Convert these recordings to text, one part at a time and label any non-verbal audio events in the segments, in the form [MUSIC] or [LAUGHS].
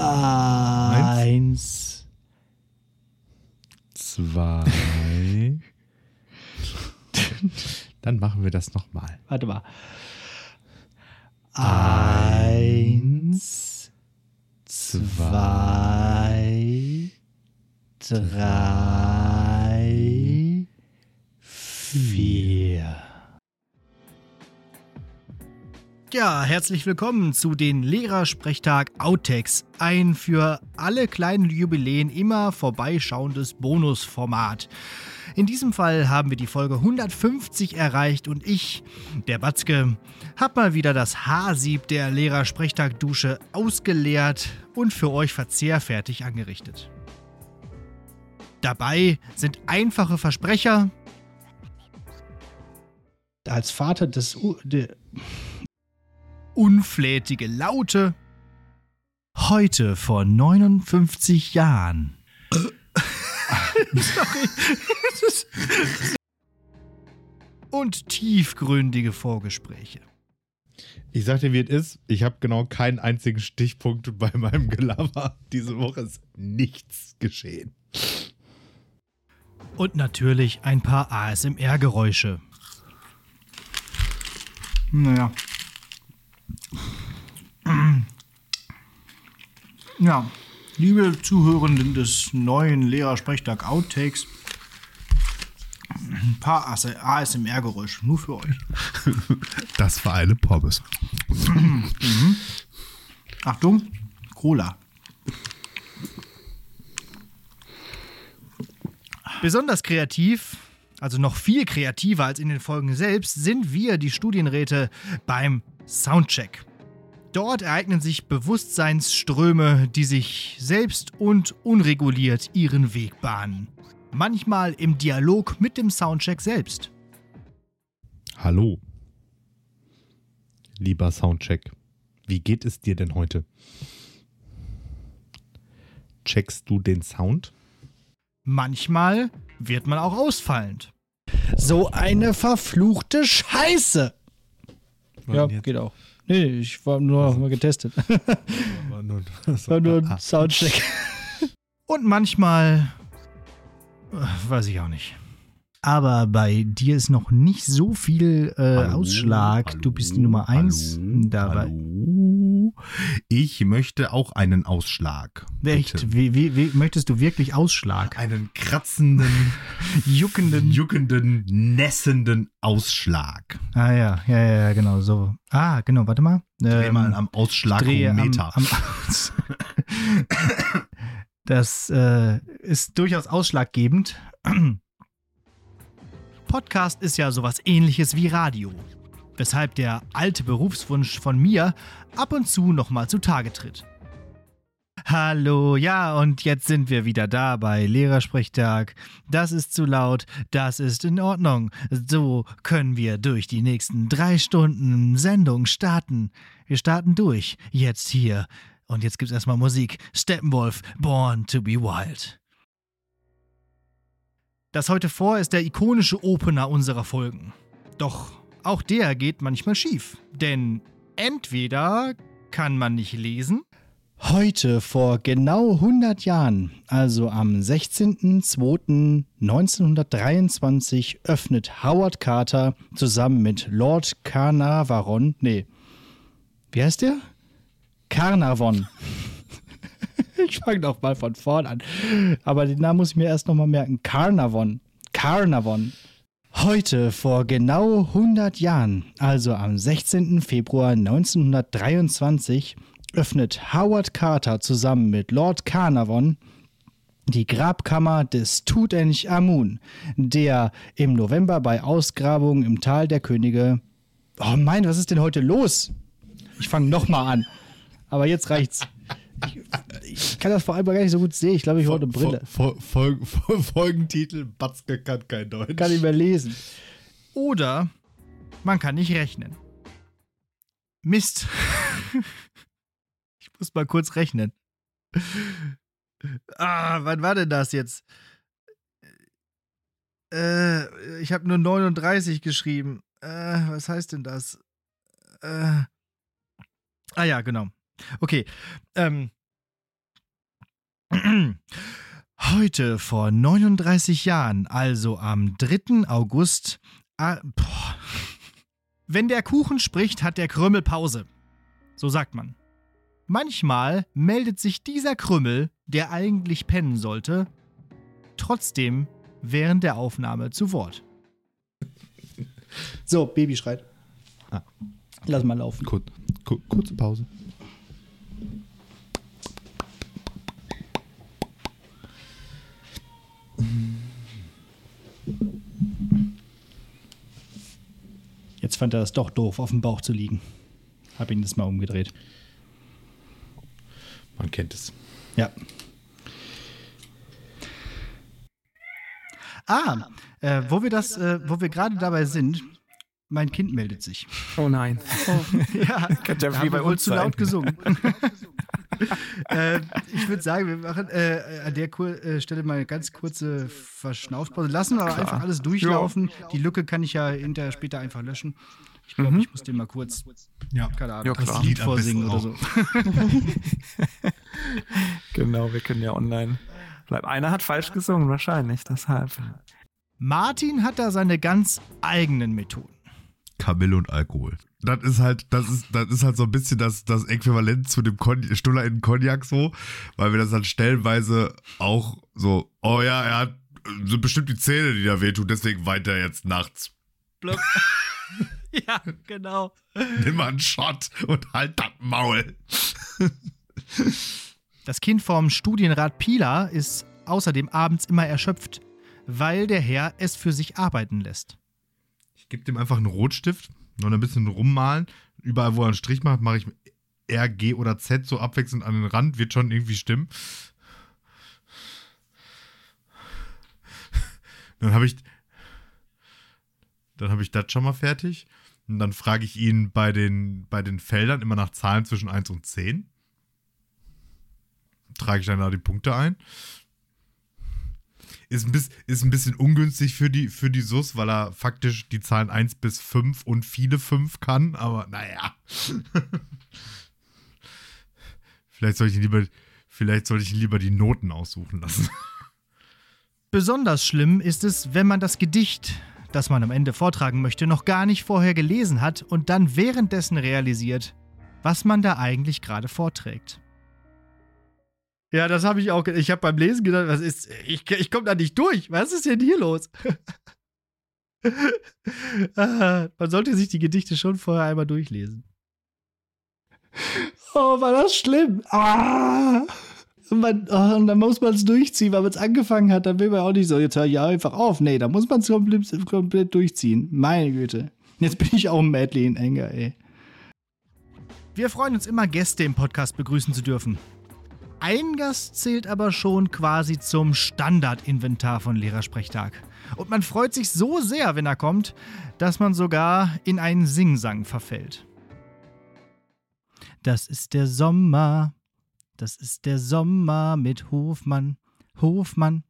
Eins. Zwei. Dann machen wir das nochmal. Warte mal. Eins, zwei, drei, vier. Ja, herzlich willkommen zu den Lehrersprechtag Outtakes. Ein für alle kleinen Jubiläen immer vorbeischauendes Bonusformat. In diesem Fall haben wir die Folge 150 erreicht und ich, der Batzke, hab mal wieder das Haarsieb der Lehrersprechtag-Dusche ausgeleert und für euch verzehrfertig angerichtet. Dabei sind einfache Versprecher. Als Vater des U de unflätige Laute. Heute vor 59 Jahren. [LAUGHS] Sorry. [LAUGHS] Und tiefgründige Vorgespräche. Ich sag dir, wie es ist. Ich habe genau keinen einzigen Stichpunkt bei meinem Gelaber. Diese Woche ist nichts geschehen. Und natürlich ein paar ASMR-Geräusche. Naja. Ja, liebe Zuhörenden des neuen Lehrersprechtag Outtakes, ein paar ASMR-Geräusche, nur für euch. [LAUGHS] Das war eine Pommes. Achtung, Cola. Besonders kreativ, also noch viel kreativer als in den Folgen selbst, sind wir, die Studienräte, beim Soundcheck. Dort ereignen sich Bewusstseinsströme, die sich selbst und unreguliert ihren Weg bahnen. Manchmal im Dialog mit dem Soundcheck selbst. Hallo. Lieber Soundcheck, wie geht es dir denn heute? Checkst du den Sound? Manchmal wird man auch ausfallend. So eine verfluchte Scheiße! Ja, geht auch. Nee, ich war nur noch mal getestet. War nur, [LAUGHS] War nur ein Soundcheck. [LAUGHS] Und manchmal äh, weiß ich auch nicht. Aber bei dir ist noch nicht so viel äh, Hallo, Ausschlag. du bist die Nummer eins hallo, dabei. Ich möchte auch einen Ausschlag. Echt? Wie, wie, wie möchtest du wirklich Ausschlag? Einen kratzenden, [LAUGHS] Juckenden. juckenden, nässenden Ausschlag. Ah ja, ja, ja, ja, genau so. Ah, genau, warte mal. Dreh Ähm, mal am am, Ausschlagometer. am Aus. [LAUGHS] Das äh, ist durchaus ausschlaggebend. [CLEARS THROAT] Podcast ist ja sowas ähnliches wie Radio, weshalb der alte Berufswunsch von mir ab und zu nochmal zutage tritt. Hallo, ja, und jetzt sind wir wieder da bei Lehrersprechtag. Das ist zu laut, das ist in Ordnung. So können wir durch die nächsten drei Stunden Sendung starten. Wir starten durch, jetzt hier. Und jetzt gibt's erstmal Musik. Steppenwolf, Born to be Wild. Das heute vor ist der ikonische Opener unserer Folgen. Doch auch der geht manchmal schief. Denn entweder kann man nicht lesen. Heute vor genau 100 Jahren, also am 16.02.1923, öffnet Howard Carter zusammen mit Lord Carnarvon, nee, wie heißt der? Carnarvon. [LAUGHS] ich fange doch mal von vorn an. Aber den Namen muss ich mir erst noch mal merken. Carnarvon. Carnarvon. Heute vor genau 100 Jahren, also am 16. Februar 1923, öffnet Howard Carter zusammen mit Lord Carnarvon die Grabkammer des Tutanchamun, der im November bei Ausgrabungen im Tal der Könige. Oh mein, was ist denn heute los? Ich fange nochmal an. Aber jetzt reicht's. Ich, ich kann das vor allem gar nicht so gut sehen. Ich glaube, ich wollte eine Brille. Fol Fol Fol Folgentitel: Batzke kann kein Deutsch. Kann nicht mehr lesen. Oder man kann nicht rechnen. Mist. [LAUGHS] Ich muss mal kurz rechnen. Ah, wann war denn das jetzt? Äh, ich habe nur 39 geschrieben. Äh, was heißt denn das? Äh, ah ja, genau. Okay. Ähm, Heute vor 39 Jahren, also am 3. August. Ah, boah. Wenn der Kuchen spricht, hat der Krümmel Pause. So sagt man. Manchmal meldet sich dieser Krümmel, der eigentlich pennen sollte, trotzdem während der Aufnahme zu Wort. So, Baby schreit. Ah. Lass mal laufen. Kur kur kurze Pause. Jetzt fand er es doch doof, auf dem Bauch zu liegen. Hab ihn das mal umgedreht. Man kennt es. Ja. Ah, äh, wo wir das, äh, wo wir gerade dabei sind, mein Kind meldet sich. Oh nein. [LAUGHS] ja, [LAUGHS] Könnte ja haben bei wir wohl uns zu laut gesungen. [LAUGHS] äh, ich würde sagen, wir machen äh, an der Kur äh, Stelle mal eine ganz kurze Verschnaufpause. Lassen wir aber Klar. einfach alles durchlaufen. Die Lücke kann ich ja hinterher später einfach löschen. Ich glaube, Mhm. ich muss den mal kurz, Ja. keine Ahnung, Ja, das klar. Lied vorsingen oder so. Genau, wir können ja online. Bleiben. Einer hat falsch gesungen, wahrscheinlich, deshalb. Martin hat da seine ganz eigenen Methoden. Kamille und Alkohol. Das ist halt, das ist, das ist halt so ein bisschen das, das Äquivalent zu dem Kon Stuller in Cognac so, weil wir das dann stellenweise auch so, oh ja, er hat so bestimmt die Zähne, die da wehtun, deswegen weint er jetzt nachts. [LAUGHS] ja, genau. Nimm mal einen Shot und halt das Maul. Das Kind vom Studienrat Pila ist außerdem abends immer erschöpft, weil der Herr es für sich arbeiten lässt. Gebe dem einfach einen Rotstift, noch ein bisschen rummalen. Überall, wo er einen Strich macht, mache ich R, G oder Z so abwechselnd an den Rand, wird schon irgendwie stimmen. Dann habe ich, dann ich das schon mal fertig. Und dann frage ich ihn bei den, bei den Feldern immer nach Zahlen zwischen 1 und 10. Trage ich dann da die Punkte ein. Ist ein, bisschen, ist ein bisschen ungünstig für die, für die SUS, weil er faktisch die Zahlen 1 bis 5 und viele 5 kann, aber naja. [LAUGHS] vielleicht soll ich lieber, vielleicht sollte ich lieber die Noten aussuchen lassen. [LAUGHS] Besonders schlimm ist es, wenn man das Gedicht, das man am Ende vortragen möchte, noch gar nicht vorher gelesen hat und dann währenddessen realisiert, was man da eigentlich gerade vorträgt. Ja, das habe ich auch. Ich habe beim Lesen gedacht, was ist. Ich, ich komme da nicht durch. Was ist denn hier los? [LAUGHS] Ah, man sollte sich die Gedichte schon vorher einmal durchlesen. Oh, war das schlimm. Ah! Und, man, oh, und dann muss man es durchziehen, weil man es angefangen hat. Dann will man auch nicht so, jetzt hör ja einfach auf. Nee, da muss man es komplett, komplett durchziehen. Meine Güte. Jetzt bin ich auch Madly in Enger, ey. Wir freuen uns immer, Gäste im Podcast begrüßen zu dürfen. Ein Gast zählt aber schon quasi zum Standardinventar von Lehrersprechtag. Und man freut sich so sehr, wenn er kommt, dass man sogar in einen Singsang verfällt. Das ist der Sommer, das ist der Sommer mit Hofmann, Hofmann,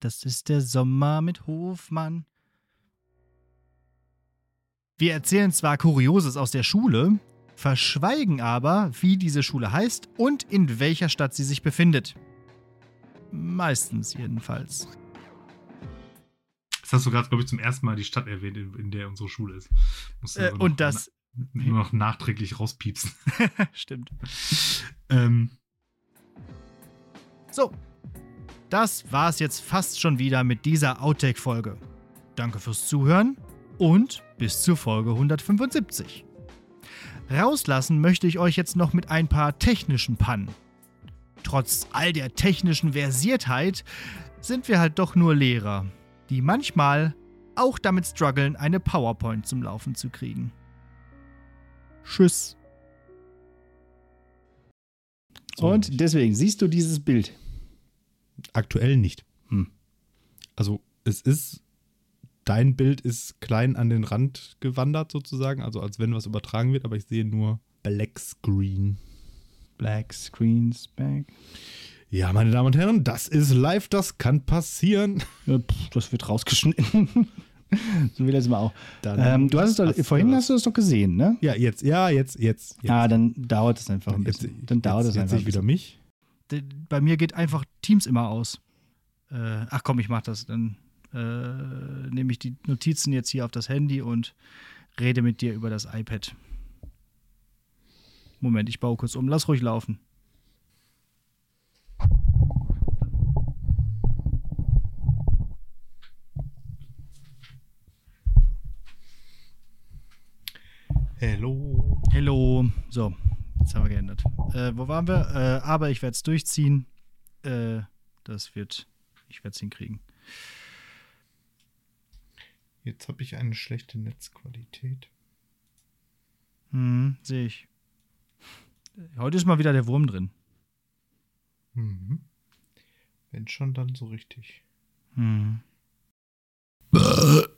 das ist der Sommer mit Hofmann. Wir erzählen zwar Kurioses aus der Schule, verschweigen aber, wie diese Schule heißt und in welcher Stadt sie sich befindet. Meistens jedenfalls. Das hast du gerade, glaube ich, zum ersten Mal die Stadt erwähnt, in, in der unsere Schule ist. Äh, noch und das. na- nur noch nachträglich rauspiepsen. [LAUGHS] Stimmt. ähm, So, das war's jetzt fast schon wieder mit dieser Outtake-Folge. Danke fürs Zuhören und bis zur Folge 175. Rauslassen möchte ich euch jetzt noch mit ein paar technischen Pannen. Trotz all der technischen Versiertheit sind wir halt doch nur Lehrer, die manchmal auch damit strugglen, eine PowerPoint zum Laufen zu kriegen. Tschüss. Und deswegen siehst du dieses Bild. aktuell nicht. Hm. Also es ist, dein Bild ist klein an den Rand gewandert sozusagen, also als wenn was übertragen wird, aber ich sehe nur Black Screen. Black Screens Back. Ja, meine Damen und Herren, das ist live, das kann passieren. [LAUGHS] Ja, pff, das wird rausgeschnitten. [LAUGHS] so wie letztes Mal auch. Dann Ähm, du hast es doch, vorhin das. hast du es doch gesehen, ne? Ja, jetzt, ja, jetzt, jetzt. jetzt. Ah, dann dauert es einfach ein jetzt, bisschen. Dann dauert jetzt, es jetzt einfach ich wieder mich. Bei mir geht einfach Teams immer aus. Äh, ach komm, ich mach das. Dann äh, nehme ich die Notizen jetzt hier auf das Handy und rede mit dir über das iPad. Moment, ich baue kurz um. Lass ruhig laufen. Hello. Hello. So, jetzt haben wir geändert. Äh, wo waren wir? Äh, aber ich werde es durchziehen. Äh, das wird, ich werde es hinkriegen. Jetzt habe ich eine schlechte Netzqualität. Hm, sehe ich. Heute ist mal wieder der Wurm drin. Mhm. Wenn schon, dann so richtig. Hm. [LAUGHS]